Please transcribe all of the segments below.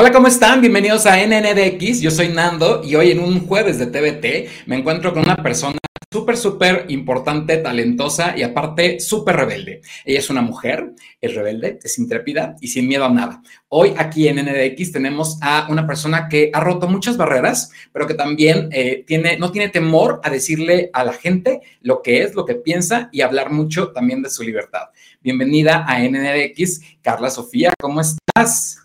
Hola, ¿cómo están? Bienvenidos a NNDX. Yo soy Nando y hoy en un jueves de TVT me encuentro con una persona súper, súper importante, talentosa y aparte súper rebelde. Ella es una mujer, es rebelde, es intrépida y sin miedo a nada. Hoy aquí en NDX tenemos a una persona que ha roto muchas barreras, pero que también eh, tiene, no tiene temor a decirle a la gente lo que es, lo que piensa y hablar mucho también de su libertad. Bienvenida a NDX, Carla Sofía, ¿cómo estás?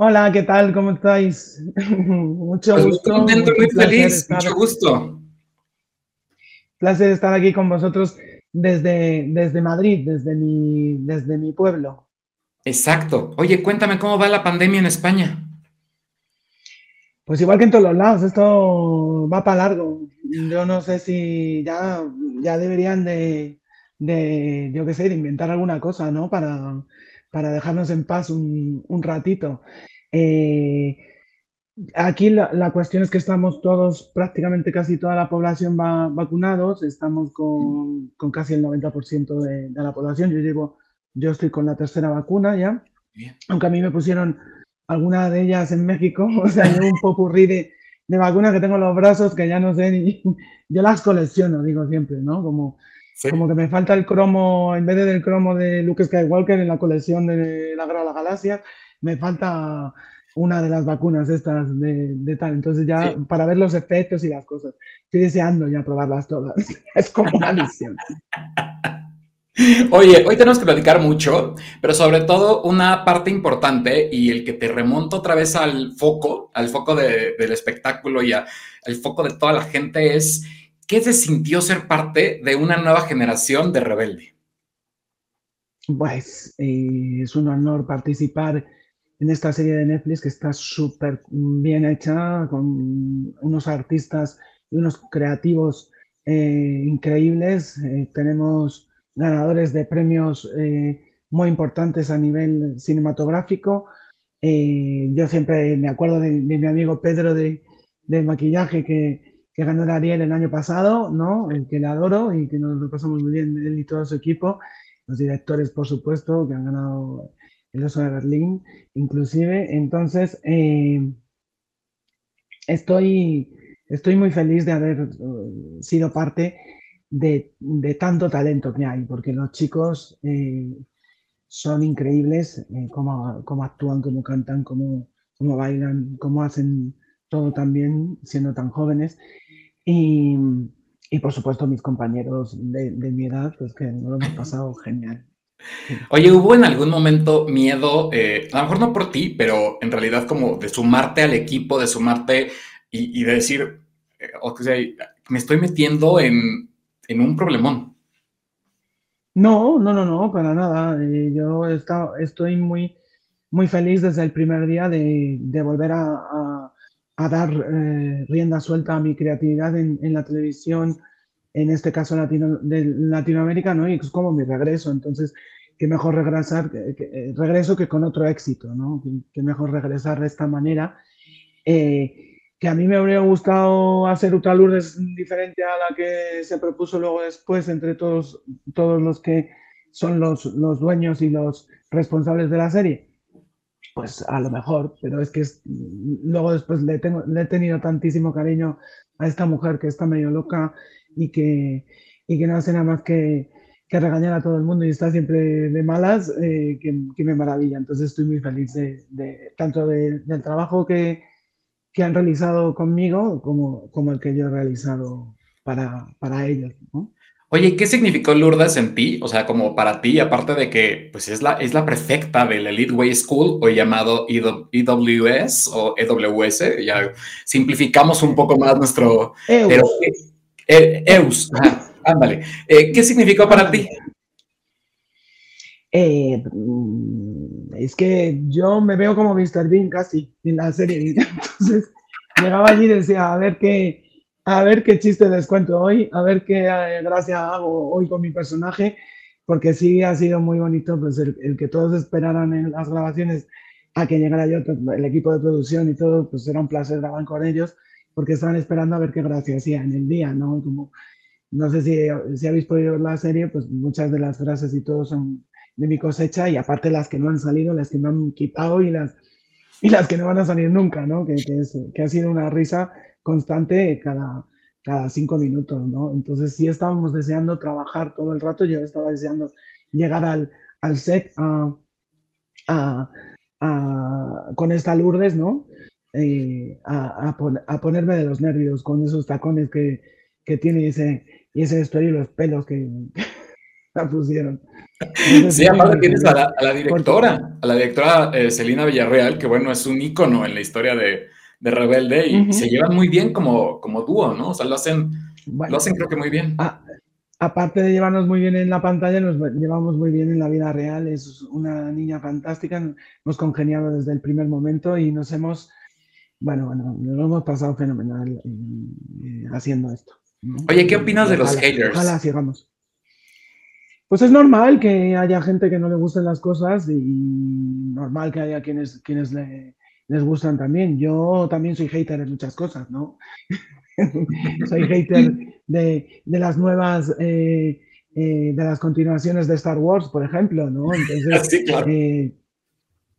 Hola, ¿qué tal? ¿Cómo estáis? Mucho pues gusto. Muy contento, muy feliz, mucho gusto placer estar aquí con vosotros desde, desde Madrid, desde mi, desde mi pueblo. Exacto. Oye, cuéntame cómo va la pandemia en España. Pues igual que en todos los lados, esto va para largo. Yo no sé si ya, ya deberían de, de, yo qué sé, de inventar alguna cosa, ¿no? Para, para dejarnos en paz un, un ratito. Eh, Aquí la, cuestión es que estamos todos, prácticamente casi toda la población va, vacunados, estamos con, casi el 90% de, de, la población. Yo llevo, yo estoy con la tercera vacuna ya, aunque a mí me pusieron alguna de ellas en México, o sea, yo un popurrí de, de vacunas que tengo en los brazos que ya no sé ni, yo las colecciono, digo siempre, ¿no? Como, como que me falta el cromo, en vez del cromo de Luke Skywalker en la colección de la Guerra de la Galaxia, me falta una de las vacunas estas de, tal. Entonces ya para ver los efectos y las cosas. Estoy deseando ya probarlas todas. es como una misión. Oye, hoy tenemos que platicar mucho, pero sobre todo una parte importante y el que te remonta otra vez al foco, al foco del espectáculo y al foco de toda la gente es, ¿qué se sintió ser parte de una nueva generación de rebelde? Pues eh, es un honor participar en esta serie de Netflix que está súper bien hecha, con unos artistas y unos creativos eh, increíbles. Eh, tenemos ganadores de premios muy importantes a nivel cinematográfico. yo siempre me acuerdo de, mi amigo Pedro de, maquillaje que, que, ganó el Ariel el año pasado, ¿no? El que le adoro y que nos lo pasamos muy bien él y todo su equipo. Los directores, por supuesto, que han ganado el oso de Berlín, inclusive. Entonces, eh, estoy, estoy muy feliz de haber uh, sido parte de, tanto talento que hay, porque los chicos eh, son increíbles, eh, cómo, actúan, cómo cantan, cómo, cómo bailan, cómo hacen todo tan bien siendo tan jóvenes. Y, por supuesto mis compañeros de, de mi edad, pues que lo hemos pasado genial. Oye, ¿hubo en algún momento miedo, eh, a lo mejor no por ti, pero en realidad como de sumarte al equipo, de sumarte y, de decir, eh, o sea, me estoy metiendo en, un problemón? No, no, no, no, para nada. Eh, yo estoy muy, muy feliz desde el primer día de, volver a, dar rienda suelta a mi creatividad en, la televisión, en este caso Latino, de Latinoamérica, ¿no? Y es como mi regreso. Entonces, qué mejor regresar, que, eh, regreso que con otro éxito, ¿no? Qué, mejor regresar de esta manera. Eh, que a mí me habría gustado hacer otra Lourdes diferente a la que se propuso luego después entre todos, todos los que son los, los dueños y los responsables de la serie. Pues a lo mejor, pero es que luego después le, tengo, le he tenido tantísimo cariño a esta mujer que está medio loca y que, y que no hace nada más que, que regañar a todo el mundo y está siempre de malas, eh, que, me maravilla. Entonces estoy muy feliz de, tanto del trabajo que, que, han realizado conmigo como, como el que yo he realizado para, para ellos. Oye, ¿qué significó Lourdes en ti? O sea, como para ti, aparte de que pues es la, es la prefecta del Elite Way School, hoy llamado EWS o EWS, ya simplificamos un poco más nuestro... EUS. Ándale. Eh, ¿Qué significó para ti? Eh, mm, es que yo me veo como Mr. Bean casi en la serie. Entonces llegaba allí y decía, a ver qué, a ver qué chiste les cuento hoy, a ver qué eh, gracia hago hoy con mi personaje, porque sí ha sido muy bonito pues el, que todos esperaran en las grabaciones a que llegara yo, pues, el equipo de producción y todo, pues era un placer grabar con ellos, porque estaban esperando a ver qué gracia hacía en el día, ¿no? Como no sé si, si habéis podido ver la serie, pues muchas de las frases y todo son de mi cosecha y aparte las que no han salido, las que me han quitado y las, y las que no van a salir nunca, ¿no? Que, que, ha sido una risa constante cada, cada cinco minutos, ¿no? Entonces sí estábamos deseando trabajar todo el rato, yo estaba deseando llegar al, al set a, con esta Lourdes, ¿no? Eh, a, a, ponerme de los nervios con esos tacones que, que tiene y ese, y ese vestuario y los pelos que la pusieron. sí, aparte tienes a la, directora, a la directora eh, Celina Villarreal, que bueno, es un ícono en la historia de, de Rebelde y se llevan muy bien como, como dúo, ¿no? O sea, lo hacen, lo hacen creo que muy bien. aparte de llevarnos muy bien en la pantalla, nos llevamos muy bien en la vida real. Es una niña fantástica, hemos congeniado desde el primer momento y nos hemos, bueno, bueno, nos hemos pasado fenomenal eh, haciendo esto. Oye, ¿qué opinas de los haters? Ojalá sigamos. Pues es normal que haya gente que no le gusten las cosas y normal que haya quienes, quienes les gustan también. Yo también soy hater de muchas cosas, ¿no? soy hater de, las nuevas, eh, eh, de las continuaciones de Star Wars, por ejemplo, ¿no? Entonces, eh,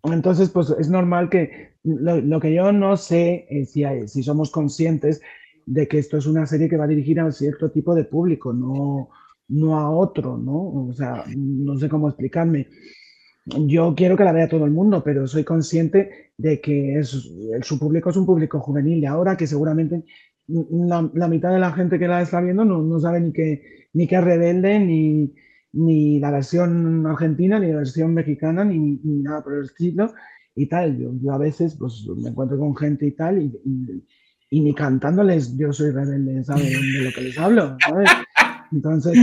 entonces pues es normal que lo, que yo no sé es si, si somos conscientes de que esto es una serie que va dirigida a cierto tipo de público, no no a otro, ¿no? O sea, no sé cómo explicarme. Yo quiero que la vea todo el mundo, pero soy consciente de que es, su público es un público juvenil y ahora que seguramente la, mitad de la gente que la está viendo no, sabe ni que, ni que es rebelde, ni, ni la versión argentina, ni la versión mexicana, ni, nada por el estilo y tal. Yo, a veces pues, me encuentro con gente y tal, y, y, ni cantándoles yo soy rebelde, ¿sabes? De lo que les hablo, ¿sabes? Entonces,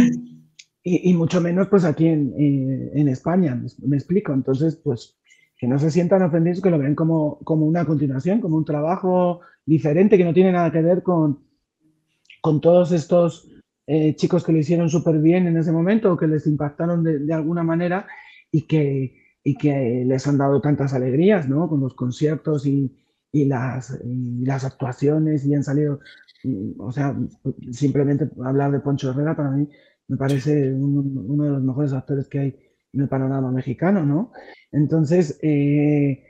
y, mucho menos pues aquí en, eh, en España, me, explico. Entonces, pues que no se sientan ofendidos, que lo ven como, como una continuación, como un trabajo diferente que no tiene nada que ver con, con todos estos eh, chicos que lo hicieron súper bien en ese momento o que les impactaron de, de, alguna manera y que, y que les han dado tantas alegrías, ¿no? Con los conciertos y, y las, y las actuaciones y han salido o sea, simplemente hablar de Poncho Herrera para mí me parece uno de los mejores actores que hay en el panorama mexicano, ¿no? Entonces, eh,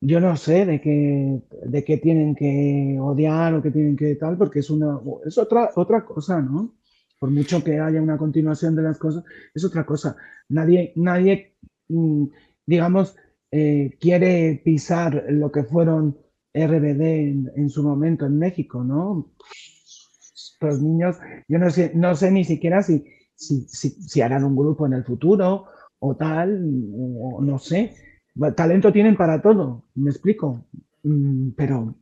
yo no sé de qué, de qué tienen que odiar o qué tienen que tal, porque es, una, es otra, otra cosa, ¿no? Por mucho que haya una continuación de las cosas, es otra cosa. Nadie, nadie mm, digamos, eh, quiere pisar lo que fueron RBD en, su momento en México, ¿no? Los niños, yo no sé, no sé ni siquiera si, si, si, harán un grupo en el futuro o tal, o no sé. Talento tienen para todo, me explico, mm, pero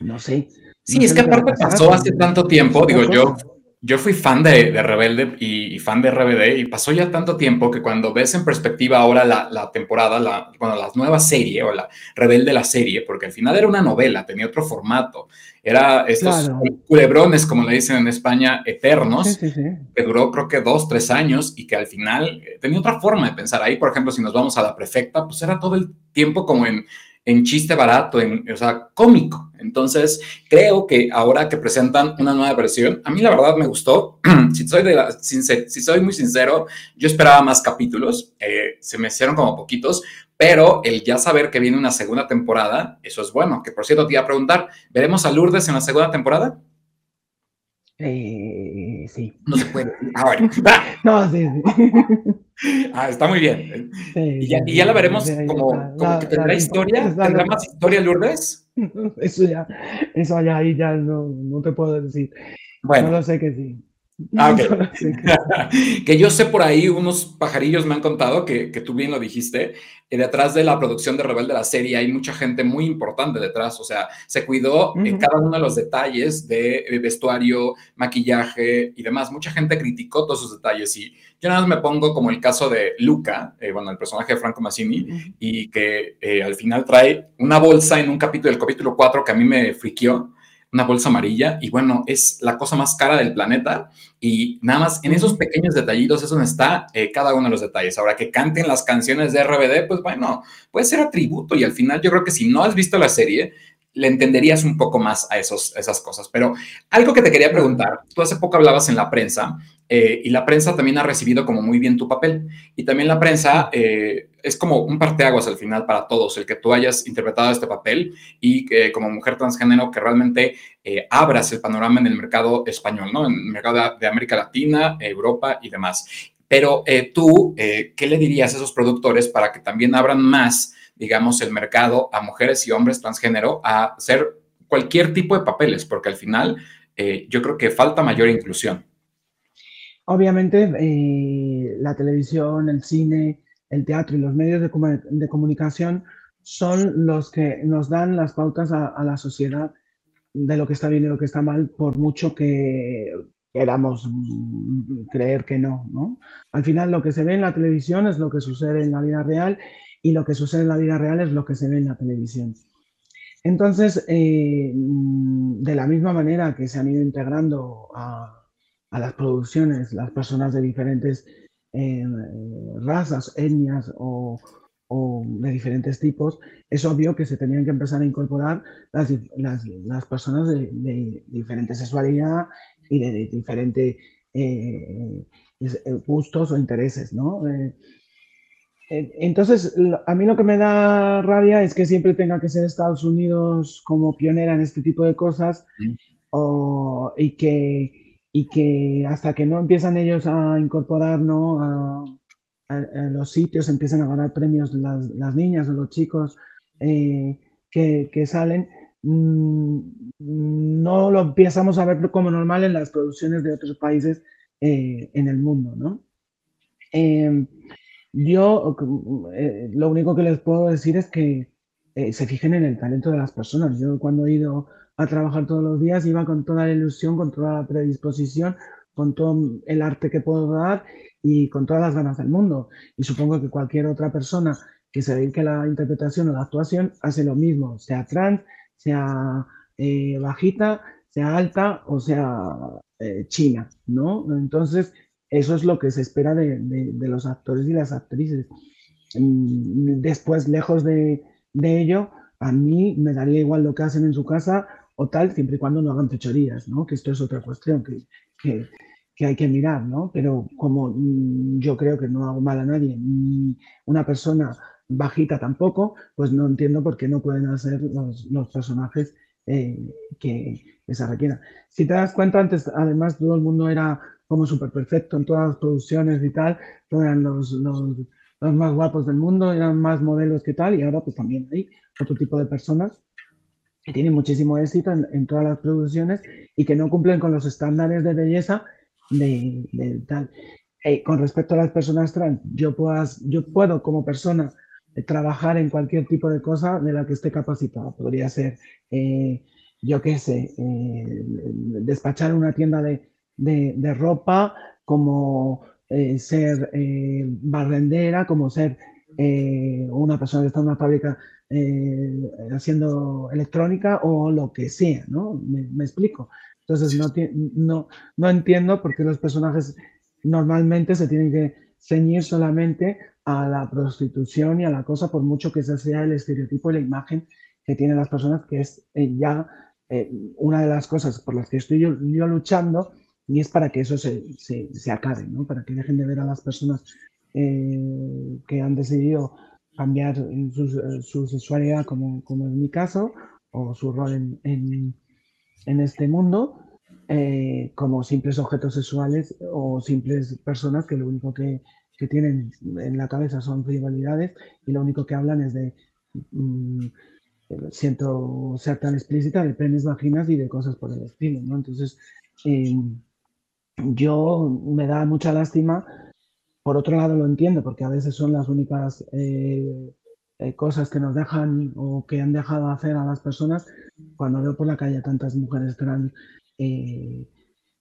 no sé. Sí, es que aparte pasó hace tanto tiempo, digo yo, yo fui fan de, Rebelde y, fan de RBD y pasó ya tanto tiempo que cuando ves en perspectiva ahora la, temporada, la, bueno, la nueva serie o la Rebelde la serie, porque al final era una novela, tenía otro formato, era estos culebrones, como le dicen en España, eternos, que duró creo que dos, tres años y que al final eh, tenía otra forma de pensar. Ahí, por ejemplo, si nos vamos a la prefecta, pues era todo el tiempo como en en chiste barato, en, o sea, cómico. Entonces, creo que ahora que presentan una nueva versión, a mí la verdad me gustó. si, soy de si soy muy sincero, yo esperaba más capítulos, eh, se me hicieron como poquitos, pero el ya saber que viene una segunda temporada, eso es bueno. Que por cierto, te iba a preguntar, ¿veremos a Lourdes en la segunda temporada? Eh, sí. No se puede. Ah, no, sí, sí. Ah, está muy bien. y, ya, la veremos como, que tendrá historia. ¿Tendrá más historia Lourdes? Eso ya, eso ya ahí ya no, no te puedo decir. Bueno. No lo sé que sí. Ah, que yo sé por ahí, unos pajarillos me han contado que, que tú bien lo dijiste, que detrás de la producción de Rebelde la serie hay mucha gente muy importante detrás, o sea, se cuidó en cada uno de los detalles de, vestuario, maquillaje y demás. Mucha gente criticó todos esos detalles y yo nada más me pongo como el caso de Luca, eh, bueno, el personaje de Franco Massini, y que eh, al final trae una bolsa en un capítulo, el capítulo 4, que a mí me friqueó una bolsa amarilla y bueno, es la cosa más cara del planeta y nada más en esos pequeños detallitos es donde está eh, cada uno de los detalles. Ahora que canten las canciones de RBD, pues bueno, puede ser atributo y al final yo creo que si no has visto la serie, le entenderías un poco más a esos, esas cosas. Pero algo que te quería preguntar, tú hace poco hablabas en la prensa y la prensa también ha recibido como muy bien tu papel. Y también la prensa es como un parteaguas al final para todos, el que tú hayas interpretado este papel y que como mujer transgénero que realmente abras el panorama en el mercado español, ¿no? En el mercado de América Latina, Europa y demás. Pero tú, ¿qué le dirías a esos productores para que también abran más digamos, el mercado a mujeres y hombres transgénero a hacer cualquier tipo de papeles, porque al final eh, yo creo que falta mayor inclusión. Obviamente, eh, la televisión, el cine, el teatro y los medios de, comunicación son los que nos dan las pautas a, la sociedad de lo que está bien y lo que está mal, por mucho que queramos creer que no. Al final, lo que se ve en la televisión es lo que sucede en la vida real y lo que sucede en la vida real es lo que se ve en la televisión. Entonces, eh, de la misma manera que se han ido integrando a, las producciones las personas de diferentes eh, razas, etnias o, de diferentes tipos, es obvio que se tenían que empezar a incorporar las, personas de, diferente sexualidad y de, diferentes eh, gustos o intereses, ¿no? Entonces, a mí lo que me da rabia es que siempre tenga que ser Estados Unidos como pionera en este tipo de cosas y, que, y que hasta que no empiezan ellos a incorporar a, los sitios, empiezan a ganar premios las, las niñas o los chicos eh, que, salen, mm, no lo empezamos a ver como normal en las producciones de otros países eh, en el mundo, ¿no? Em, yo eh, lo único que les puedo decir es que eh, se fijen en el talento de las personas. Yo cuando he ido a trabajar todos los días iba con toda la ilusión, con toda la predisposición, con todo el arte que puedo dar y con todas las ganas del mundo. Y supongo que cualquier otra persona que se dedique a la interpretación o la actuación hace lo mismo, sea trans, sea eh, bajita, sea alta o sea china, ¿no? Entonces, eso es lo que se espera de, los actores y las actrices. Mm, después, lejos de, ello, a mí me daría igual lo que hacen en su casa o tal, siempre y cuando no hagan fechorías, ¿no? Que esto es otra cuestión que, hay que mirar, ¿no? Pero como mm, yo creo que no hago mal a nadie, ni una persona bajita tampoco, pues no entiendo por qué no pueden hacer los, personajes eh, que, que, se requieran. Si te das cuenta, antes además todo el mundo era como súper perfecto en todas las producciones y tal, eran los, los, más guapos del mundo, eran más modelos que tal, y ahora pues también hay otro tipo de personas que tienen muchísimo éxito en, todas las producciones y que no cumplen con los estándares de belleza de, tal. Eh, con respecto a las personas trans, yo, puedas, yo puedo como persona eh, trabajar en cualquier tipo de cosa de la que esté capacitada. Podría ser, eh, yo qué sé, despachar una tienda de, de, ropa, como ser barrendera, como ser una persona que está en una fábrica haciendo electrónica o lo que sea, ¿no? Me, explico. Entonces no, no, no entiendo por qué los personajes normalmente se tienen que ceñir solamente a la prostitución y a la cosa, por mucho que ese sea el estereotipo y la imagen que tienen las personas, que es ya una de las cosas por las que estoy yo luchando y es para que eso se, se, acabe, ¿no? para que dejen de ver a las personas eh, que han decidido cambiar su, su sexualidad, como, como, en mi caso, o su rol en, en, este mundo, eh, como simples objetos sexuales o simples personas que lo único que, que, tienen en la cabeza son rivalidades y lo único que hablan es de, mm, siento ser tan explícita, de penes, vaginas y de cosas por el estilo, ¿no? Entonces, eh, yo me da mucha lástima. Por otro lado, lo entiendo, porque a veces son las únicas eh, eh, cosas que nos dejan o que han dejado hacer a las personas. Cuando veo por la calle tantas mujeres trans eh,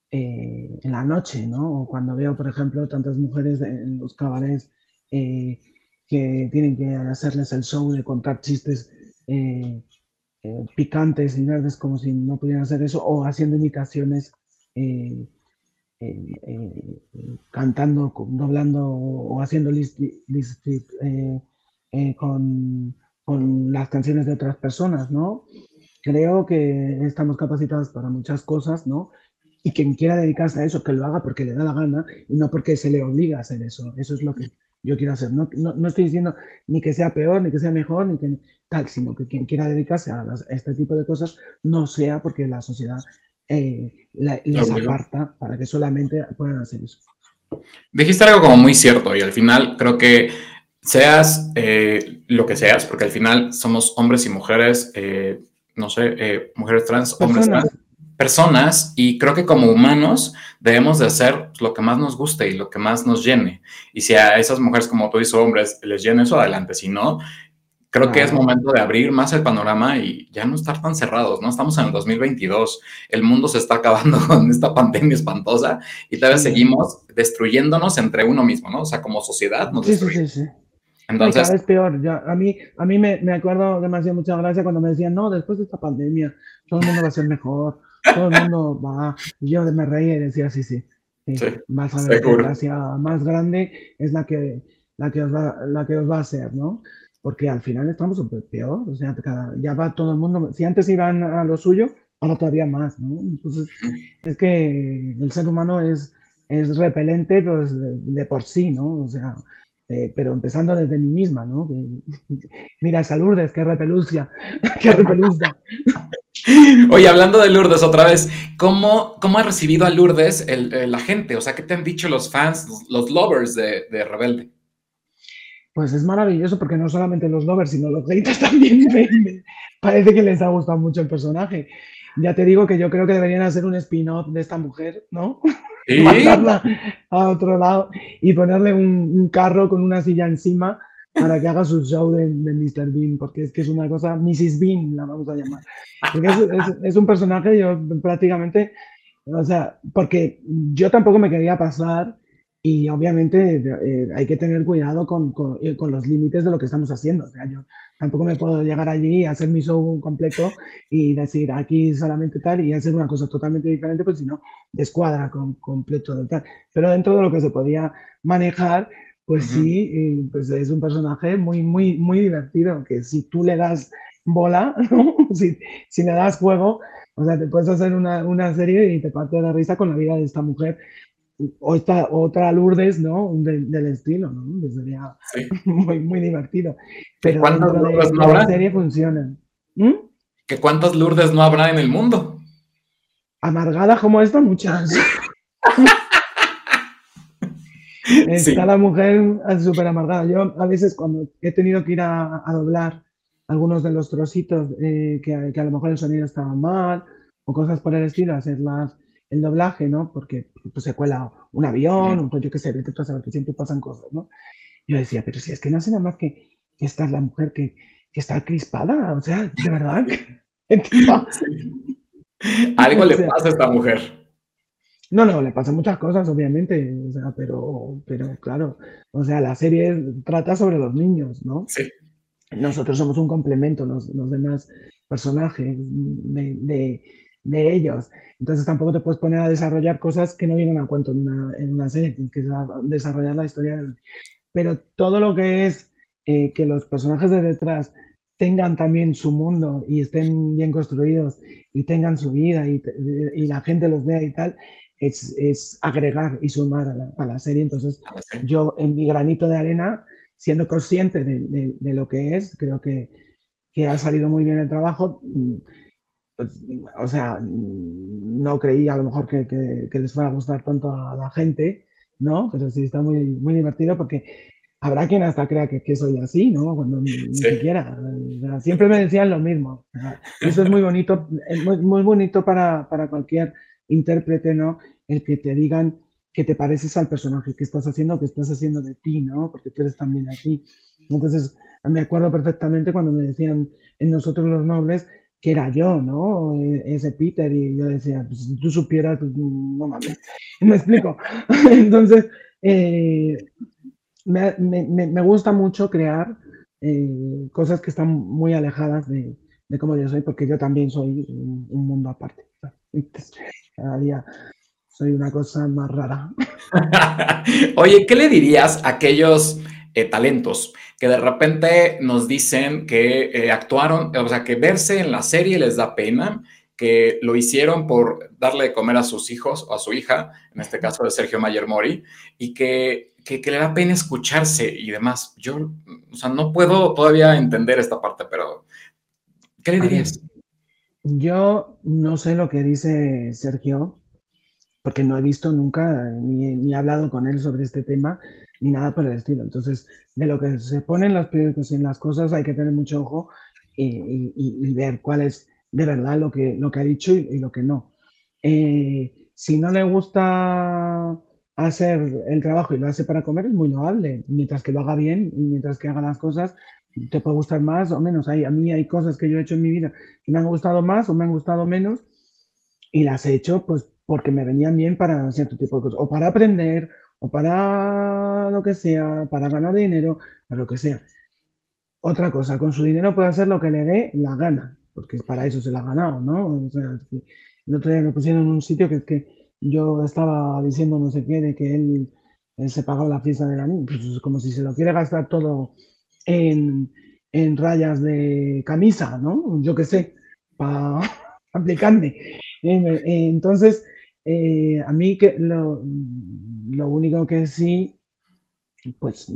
en la noche, ¿no? O cuando veo, por ejemplo, tantas mujeres en los cabarets que tienen que hacerles el show de contar chistes picantes y verdes como si no pudieran hacer eso, o haciendo imitaciones cantando, doblando o haciendo list, eh, eh, con, con, las canciones de otras personas, ¿no? Creo que estamos capacitados para muchas cosas, ¿no? y quien quiera dedicarse a eso, que lo haga porque le da la gana y no porque se le obliga a hacer eso. Eso es lo que yo quiero hacer. No, no, estoy diciendo ni que sea peor, ni que sea mejor, ni que tal, sino que quien quiera dedicarse a, este tipo de cosas no sea porque la sociedad eh, les aparta para que solamente puedan hacer eso. Dijiste algo como muy cierto y al final creo que seas eh, lo que seas, porque al final somos hombres y mujeres, eh, no sé, mujeres trans, hombres trans personas y creo que como humanos debemos de hacer lo que más nos guste y lo que más nos llene. Y si a esas mujeres como tú dices hombres les llena eso, adelante. Si no, creo que es momento de abrir más el panorama y ya no estar tan cerrados, ¿no? Estamos en el 2022, el mundo se está acabando con esta pandemia espantosa y tal vez seguimos destruyéndonos entre uno mismo, ¿no? O sea, como sociedad nos destruimos. Sí, sí, Entonces, cada vez peor. a mí, a mí me, me acuerdo demasiado mucha gracia cuando me decían, no, después de esta pandemia, todo el mundo va a ser mejor todo el mundo va, yo me reía y decía, sí, sí, sí, vas a ver gracia más grande es la que, la, que os va, la que os va a hacer, ¿no? Porque al final estamos peor, o sea, ya va todo el mundo, si antes iban a lo suyo, ahora todavía más, ¿no? Entonces, es que el ser humano es, es repelente pues, de, por sí, ¿no? O sea, eh, pero empezando desde mí misma, ¿no? mira esa Lourdes, qué repelucia, qué repelucia. Oye, hablando de Lourdes otra vez, ¿cómo, cómo ha recibido a Lourdes la gente? O sea, ¿qué te han dicho los fans, los, lovers de, Rebelde? Pues es maravilloso porque no solamente los lovers, sino los haters también parece que les ha gustado mucho el personaje. Ya te digo que yo creo que deberían hacer un spin-off de esta mujer, ¿no? ¿Sí? Mandarla a otro lado y ponerle un carro con una silla encima para que haga su show de, de, Mr. Bean, porque es que es una cosa, Mrs. Bean la vamos a llamar. Porque es, es, un personaje, yo prácticamente, o sea, porque yo tampoco me quería pasar y obviamente eh, hay que tener cuidado con, con, eh, con, los límites de lo que estamos haciendo. O sea, yo tampoco me puedo llegar allí, hacer mi show completo y decir aquí solamente tal y hacer una cosa totalmente diferente, pues si no, descuadra con, completo de tal. Pero dentro de lo que se podía manejar, pues sí, pues es un personaje muy, muy, muy divertido, que si tú le das bola, si, si, le das juego, o sea, te puedes hacer una, una, serie y te parte de risa con la vida de esta mujer. O esta otra Lourdes, ¿no? del estilo, ¿no? Sería muy, muy divertido. Pero dentro de, no la serie funciona. ¿Mm? ¿Que cuántas Lourdes no habrá en el mundo? Amargadas como esta, muchas. Está la mujer súper amargada. Yo a veces cuando he tenido que ir a, doblar algunos de los trocitos eh, que, a lo mejor el sonido estaba mal o cosas por el estilo, hacer el doblaje, ¿no? Porque pues, se cuela un avión, un rollo que se ve, tú sabes que siempre pasan cosas, ¿no? Yo decía, pero si es que no hace nada más que, esta es la mujer que, que está crispada, o sea, de verdad. Algo le pasa a esta mujer. No, no, le pasan muchas cosas, obviamente, o sea, pero, pero claro, o sea, la serie trata sobre los niños, ¿no? Sí. Nosotros somos un complemento, los, los demás personajes de, de, ellos. Entonces tampoco te puedes poner a desarrollar cosas que no vienen a cuento en una, en una serie, tienes que desarrollar la historia. Pero todo lo que es eh, que los personajes de detrás tengan también su mundo y estén bien construidos y tengan su vida y, y la gente los vea y tal, es, agregar y sumar a la, serie. Entonces, yo en mi granito de arena, siendo consciente de, lo que es, creo que, que, ha salido muy bien el trabajo. Pues, o sea, no creí a lo mejor que, que, les fuera a gustar tanto a la gente, ¿no? Pero sí está muy, muy divertido porque habrá quien hasta crea que, que soy así, ¿no? Cuando ni, siquiera. siempre me decían lo mismo. Eso es muy bonito, es muy, muy bonito para, para cualquier intérprete, ¿no? El que te digan que te pareces al personaje que estás haciendo, que estás haciendo de ti, ¿no? Porque tú eres también aquí. Entonces, me acuerdo perfectamente cuando me decían en nosotros los nobles que era yo, ¿no? E, ese Peter, y yo decía, pues si tú supieras, pues no mames, me explico. Entonces, eh, me, me, me, gusta mucho crear eh, cosas que están muy alejadas de, de cómo yo soy, porque yo también soy un, un mundo aparte. Cada día soy una cosa más rara. Oye, ¿qué le dirías a aquellos eh, talentos que de repente nos dicen que eh, actuaron, o sea, que verse en la serie les da pena, que lo hicieron por darle de comer a sus hijos o a su hija, en este caso de Sergio Mayer Mori, y que, que, le da pena escucharse y demás. Yo, o sea, no puedo todavía entender esta parte, pero ¿qué le dirías? yo no sé lo que dice Sergio, porque no he visto nunca ni, ni he hablado con él sobre este tema ni nada por el estilo. Entonces, de lo que se pone en los periódicos y en las cosas hay que tener mucho ojo y, y ver cuál es de verdad lo que, lo que ha dicho y, lo que no. Eh, si no le gusta hacer el trabajo y lo hace para comer, es muy loable. Mientras que lo haga bien y mientras que haga las cosas, te puede gustar más o menos. Hay, a mí hay cosas que yo he hecho en mi vida que me han gustado más o me han gustado menos y las he hecho pues porque me venían bien para cierto tipo de cosas, o para aprender, o para lo que sea, para ganar dinero, para lo que sea. Otra cosa, con su dinero puede hacer lo que le dé la gana porque para eso se la ha ganado, ¿no? O sea, el otro día me pusieron en un sitio que, que yo estaba diciendo no sé qué, de que él, se pagaba la fiesta de la niña, pues como si se lo quiere gastar todo en, en rayas de camisa, ¿no? Yo qué sé, para aplicarme. Entonces, eh, a mí que lo, único que sí, pues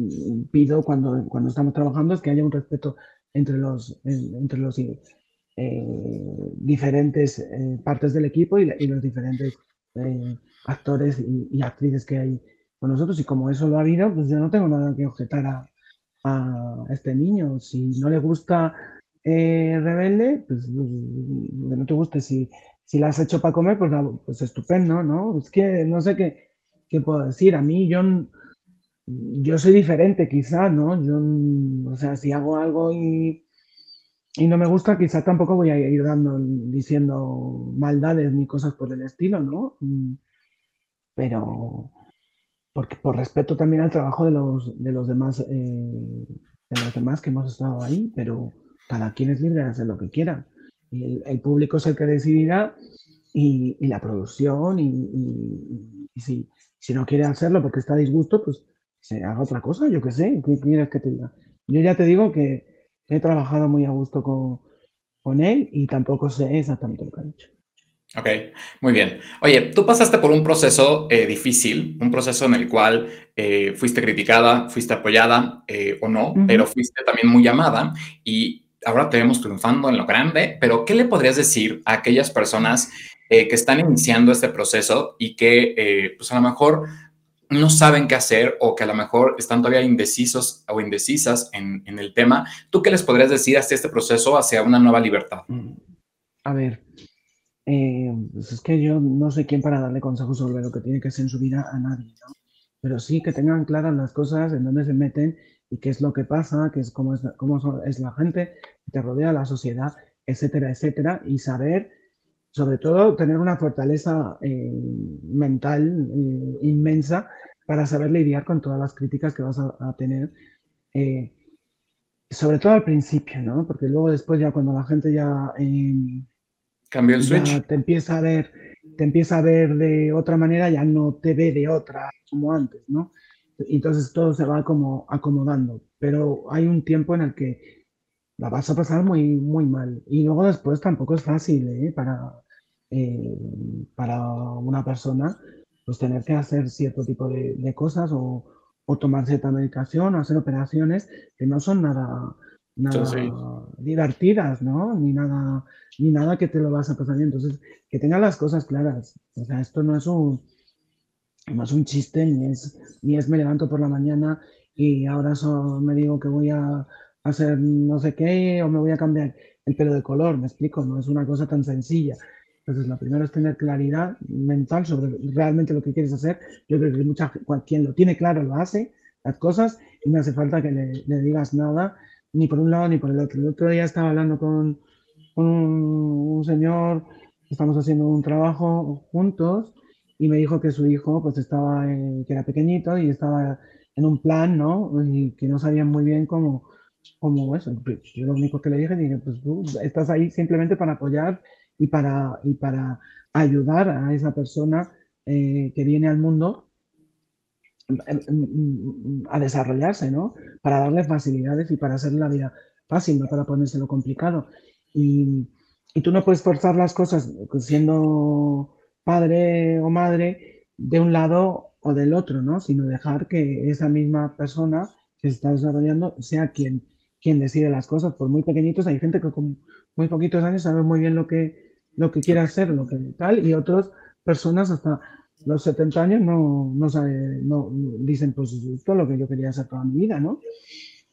pido cuando, cuando estamos trabajando es que haya un respeto entre los, entre los eh, diferentes eh, partes del equipo y, los diferentes actores y, actrices que hay con nosotros. Y como eso lo ha habido, pues yo no tengo nada que objetar a, este niño. Si no le gusta Rebelde, pues, pues no te guste. Si, si la has hecho para comer, pues, pues estupendo, ¿no? Es que no sé qué, qué puedo decir. A mí, yo yo soy diferente quizá, ¿no? Yo, o sea, si hago algo y, y no me gusta, quizá tampoco voy a ir dando, diciendo maldades ni cosas por el estilo, ¿no? Mm, pero porque por respeto también al trabajo de los, de los demás, eh, de los demás que hemos estado ahí, pero cada quien es libre de hacer lo que quiera. Y el, público es el que decidirá y, la producción y, si, si, no quiere hacerlo porque está a disgusto, pues se haga otra cosa, yo qué sé, ¿qué quieres que te diga? Yo ya te digo que he trabajado muy a gusto con, con él y tampoco sé exactamente lo que ha dicho. Ok, muy bien. Oye, tú pasaste por un proceso eh, difícil, un proceso en el cual eh, fuiste criticada, fuiste apoyada eh, o no, pero fuiste también muy amada y ahora te vemos triunfando en lo grande, pero ¿qué le podrías decir a aquellas personas que están iniciando este proceso y que pues a lo mejor no saben qué hacer o que a lo mejor están todavía indecisos o indecisas en, el tema, ¿tú qué les podrías decir hacia este proceso, hacia una nueva libertad? Mm, a ver, eh, pues es que yo no sé quién para darle consejos sobre lo que tiene que hacer en su vida a nadie, ¿no? Pero sí que tengan claras las cosas, en dónde se meten y qué es lo que pasa, qué es cómo es, cómo es la gente que te rodea, la sociedad, etcétera, etcétera, y saber sobre todo tener una fortaleza eh, mental eh, inmensa para saber lidiar con todas las críticas que vas a, tener, eh, sobre todo al principio, ¿no? Porque luego después ya cuando la gente ya... Cambió el switch. Te empieza a ver, te empieza a ver de otra manera, ya no te ve de otra como antes, ¿no? Entonces todo se va como acomodando, pero hay un tiempo en el que la vas a pasar muy, muy mal. Y luego después tampoco es fácil, ¿eh? Para, eh, para una persona, pues tener que hacer cierto tipo de, cosas o, o, tomar cierta medicación o hacer operaciones que no son nada, nada divertidas, ¿no? Ni nada, ni nada que te lo vas a pasar bien. Entonces, que tenga las cosas claras. O sea, esto no es un, no es un chiste, ni es, ni es me levanto por la mañana y ahora me digo que voy a hacer no sé qué o me voy a cambiar el pelo de color, me explico, no es una cosa tan sencilla. Entonces, lo primero es tener claridad mental sobre realmente lo que quieres hacer. Yo creo que mucha, quien lo tiene claro lo hace, las cosas, y no hace falta que le, digas nada, ni por un lado ni por el otro. El otro día estaba hablando con, un, señor, estamos haciendo un trabajo juntos, y me dijo que su hijo, pues estaba, que era pequeñito y estaba en un plan, ¿no? Y que no sabían muy bien cómo, cómo eso. Pues, yo lo único que le dije, dije, pues tú estás ahí simplemente para apoyar y para, y para ayudar a esa persona eh, que viene al mundo a desarrollarse, ¿no? Para darle facilidades y para hacerle la vida fácil, no para ponérselo complicado. Y, y tú no puedes forzar las cosas siendo padre o madre de un lado o del otro, ¿no? Sino dejar que esa misma persona que se está desarrollando sea quien, quien decide las cosas. Por muy pequeñitos, hay gente que con muy poquitos años sabe muy bien lo que, lo que quiere hacer, lo que tal, y otras personas hasta los 70 años no, no, dicen, pues esto es lo que yo quería hacer toda mi vida, ¿no?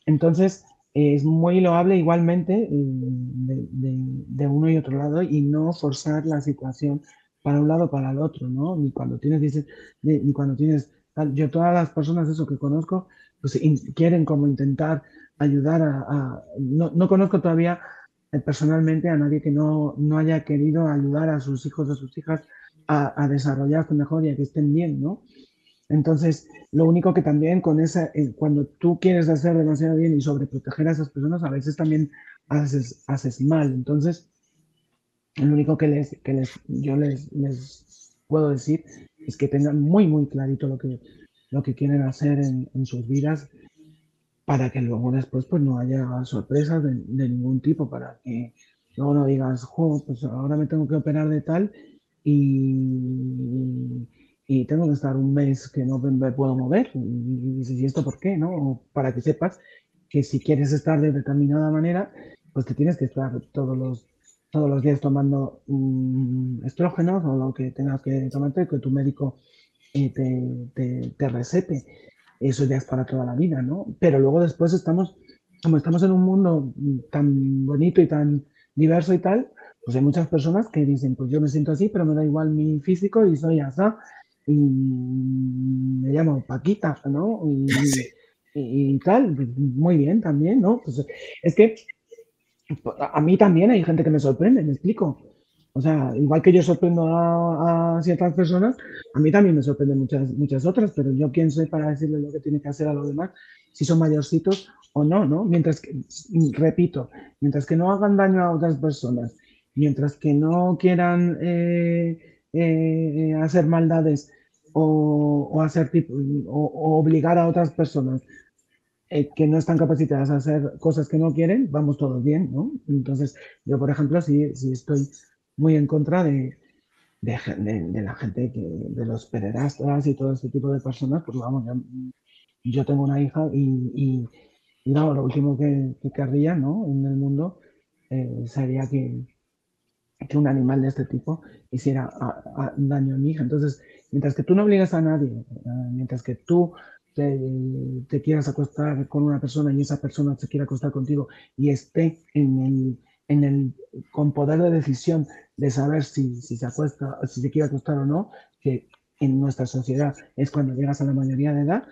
Entonces, es muy loable igualmente eh, de, uno y otro lado y no forzar la situación para un lado para el otro, ¿no? Ni cuando tienes, dices, ni cuando tienes, yo todas las personas eso que conozco, pues quieren como intentar ayudar a, no, no, conozco todavía eh, personalmente a nadie que no, no haya querido ayudar a sus hijos o sus hijas a, a desarrollarse mejor y a que estén bien, ¿no? Entonces, lo único que también con esa, eh, cuando tú quieres hacer demasiado bien y sobreproteger a esas personas, a veces también haces, haces mal. Entonces, lo único que, les, que les, yo les, les puedo decir es que tengan muy, muy clarito lo que, lo que quieren hacer en, en sus vidas para que luego después pues no haya sorpresas de, de ningún tipo, para que luego no digas, jo, pues ahora me tengo que operar de tal y, y tengo que estar un mes que no me puedo mover. Y dices, ¿y esto por qué? ¿no? Para que sepas que si quieres estar de determinada manera, pues te tienes que estar todos los, todos los días tomando mm, estrógenos o lo que tengas que tomarte, que tu médico eh, te, te, te, recete. Eso ya es para toda la vida, ¿no? Pero luego después estamos, como estamos en un mundo tan bonito y tan diverso y tal, pues hay muchas personas que dicen, pues yo me siento así, pero me da igual mi físico y soy así y me llamo Paquita, ¿no? Y, tal, muy bien también, ¿no? Pues es que a mí también hay gente que me sorprende, me explico. O sea, igual que yo sorprendo a, ciertas personas, a mí también me sorprenden muchas, muchas otras, pero yo quién soy para decirle lo que tiene que hacer a los demás, si son mayorcitos o no, ¿no? Mientras que, repito, mientras que no hagan daño a otras personas, mientras que no quieran eh, eh, hacer maldades o, hacer o, obligar a otras personas eh, que no están capacitadas a hacer cosas que no quieren, vamos todos bien, ¿no? Entonces, yo, por ejemplo, sí, sí estoy muy en contra de, de, la gente, que, de los pederastas y todo este tipo de personas, porque vamos, yo, tengo una hija y, y, no, lo último que, querría, ¿no? En el mundo eh, sería que, que un animal de este tipo hiciera daño a mi hija. Entonces, mientras que tú no obligas a nadie, eh, mientras que tú te, quieras acostar con una persona y esa persona se quiera acostar contigo y esté en el, en el, con poder de decisión de saber si, si se acuesta, si se quiere acostar o no, que en nuestra sociedad es cuando llegas a la mayoría de edad,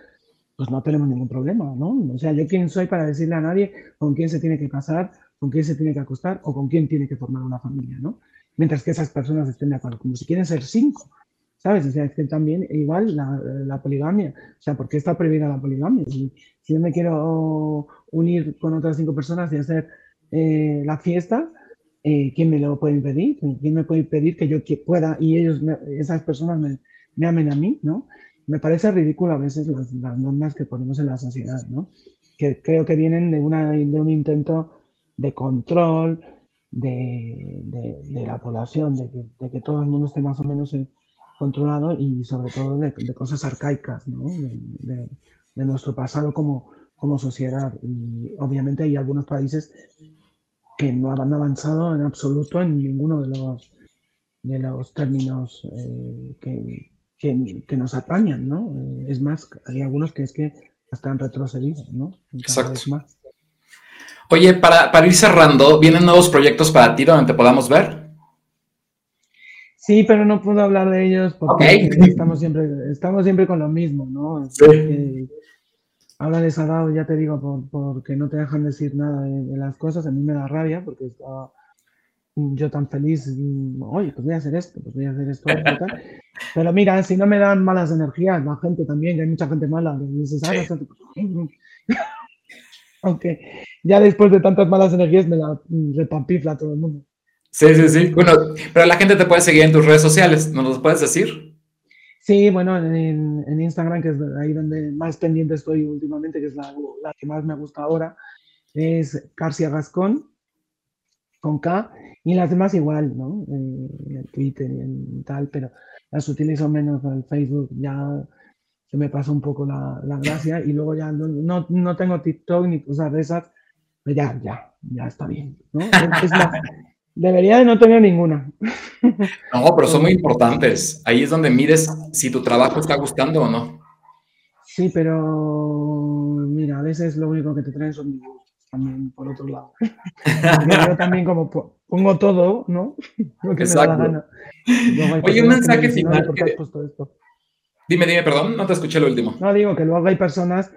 pues no tenemos ningún problema, ¿no? O sea, yo quién soy para decirle a nadie con quién se tiene que casar, con quién se tiene que acostar o con quién tiene que formar una familia, ¿no? Mientras que esas personas estén de acuerdo, como si quieren ser cinco, ¿sabes? O sea, que también igual la, poligamia, o sea, ¿por qué está prohibida la poligamia? Si, yo me quiero unir con otras cinco personas y hacer eh, la fiesta, eh, ¿quién me lo puede impedir? ¿Quién me puede impedir que yo pueda y ellos, esas personas me, me, amen a mí, ¿no? Me parece ridículo a veces las, normas que ponemos en la sociedad, ¿no? Que creo que vienen de, una, de un intento de control de, de, la población, de que, de que, todo el mundo esté más o menos controlado y sobre todo de, cosas arcaicas, ¿no? de, nuestro pasado como, como sociedad. Y obviamente hay algunos países que no han avanzado en absoluto en ninguno de los, de los términos eh, que, que, que, nos atañan, ¿no? Es más, hay algunos que es que están retrocedidos, ¿no? Exacto. Más. Oye, para, para ir cerrando, ¿vienen nuevos proyectos para ti donde te podamos ver? Sí, pero no puedo hablar de ellos porque estamos, siempre, estamos siempre con lo mismo, ¿no? Sí. Habla de Sadao, ya te digo, por, porque no te dejan decir nada de, las cosas. A mí me da rabia porque estaba yo tan feliz. Oye, pues voy a hacer esto, pues voy a hacer esto. Pero mira, si no me dan malas energías, la gente también, que hay mucha gente mala, dices, ah, aunque ya después de tantas malas energías me la repampifla todo el mundo. Sí, sí, sí. Bueno, pero la gente te puede seguir en tus redes sociales, ¿nos lo puedes decir? Sí, bueno, en, Instagram, que es ahí donde más pendiente estoy últimamente, que es la, que más me gusta ahora, es Carcia Gascón, con K, Y las demás igual, ¿no? En el Twitter y en tal, pero las utilizo menos el Facebook, ya se me pasa un poco la, la gracia y luego ya no, no, tengo TikTok ni cosas de esas, pero ya, ya, ya está bien, ¿no? Es debería de no tener ninguna. No, pero son muy importantes. Ahí es donde mides si tu trabajo está gustando o no. Sí, pero mira, a veces lo único que te traen son dibujos también, por otro lado. yo también como pongo todo, ¿no? Lo que Exacto. me da la gana. Oye, un mensaje final. Dime, dime, perdón, no te escuché lo último. No, digo que luego hay personas,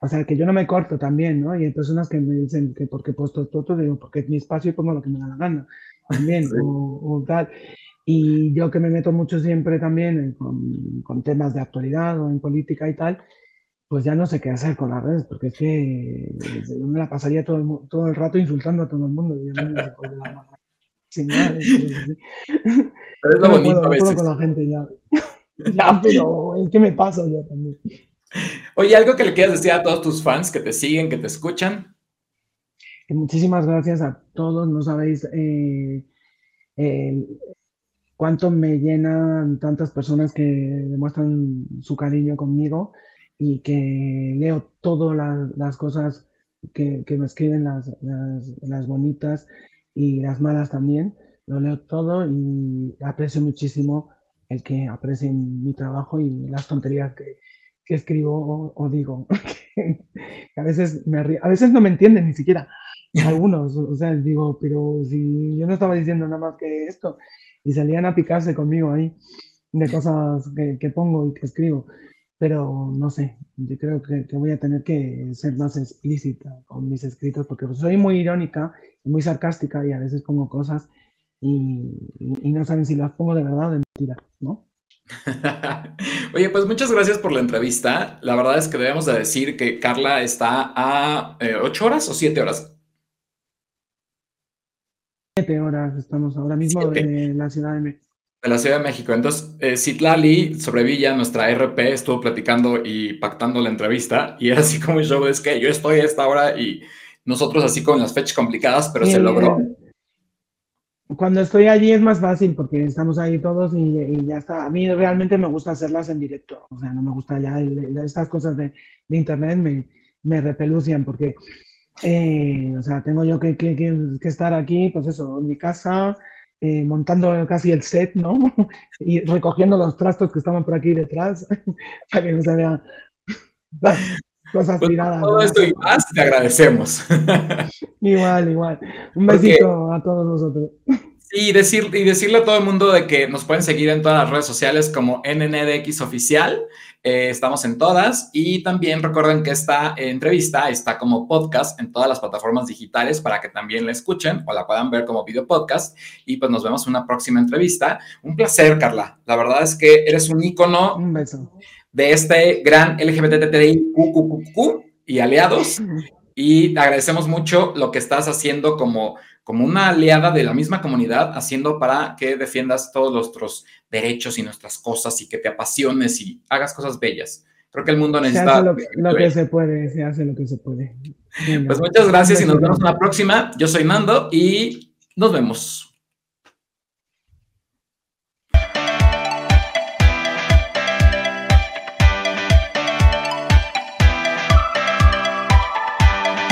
o sea, que yo no me corto también, ¿no? Y hay personas que me dicen que porque puesto todo, digo, porque es mi espacio y pongo lo que me da la gana, también, o, tal. Y yo que me meto mucho siempre también con, con, temas de actualidad o en política y tal, pues ya no sé qué hacer con las redes, porque es que yo me la pasaría todo el, todo el rato insultando a todo el mundo. Y yo no me sin nada, Pero es lo bonito a veces. con la gente ya. ya, pero es que me paso yo también. Oye, algo que le quieras decir a todos tus fans que te siguen, que te escuchan. Muchísimas gracias a todos. No sabéis eh, cuánto me llenan tantas personas que demuestran su cariño conmigo y que leo todas las, cosas que, me escriben, las, las, bonitas y las malas también. Lo leo todo y aprecio muchísimo el que aprecien mi trabajo y las tonterías que, que escribo o, digo. a, veces me a veces no me entienden ni siquiera algunos. O sea, digo, pero si yo no estaba diciendo nada más que esto y salían a picarse conmigo ahí de cosas que, que pongo y que escribo. Pero no sé, yo creo que, que, voy a tener que ser más explícita con mis escritos porque soy muy irónica muy sarcástica y a veces pongo cosas y, y no saben si las pongo de verdad o de mentira, ¿no? Oye, pues muchas gracias por la entrevista. La verdad es que debemos de decir que Carla está a eh, ocho horas o siete horas. Siete horas estamos ahora mismo de la Ciudad de México. De la Ciudad de México. Entonces, eh, Citlali Sobrevilla, nuestra RP, estuvo platicando y pactando la entrevista y era así como yo, es que yo estoy a esta hora y nosotros así con las fechas complicadas, pero se logró cuando estoy allí es más fácil porque estamos ahí todos y, ya está. A mí realmente me gusta hacerlas en directo, o sea, no me gusta ya estas cosas de, internet me, me, repelucian porque, eh, o sea, tengo yo que, que, que, estar aquí, pues eso, en mi casa, eh, montando casi el set, ¿no? y recogiendo los trastos que estaban por aquí detrás para que no se vean cosas pues tiradas. Todo esto y más te agradecemos. igual, igual. Un besito a todos nosotros. Sí, decir, y decirle a todo el mundo de que nos pueden seguir en todas las redes sociales como NNDX Oficial. Eh, estamos en todas. Y también recuerden que esta entrevista está como podcast en todas las plataformas digitales para que también la escuchen o la puedan ver como video podcast. Y pues nos vemos en una próxima entrevista. Un placer, Carla. La verdad es que eres un ícono. Un beso de este gran LGBTTI y aliados. Y te agradecemos mucho lo que estás haciendo como, como una aliada de la misma comunidad, haciendo para que defiendas todos nuestros derechos y nuestras cosas y que te apasiones y hagas cosas bellas. Creo que el mundo necesita... Se hace lo, que se puede, se hace lo que se puede. Pues muchas gracias y nos vemos en la próxima. Yo soy Nando y nos vemos.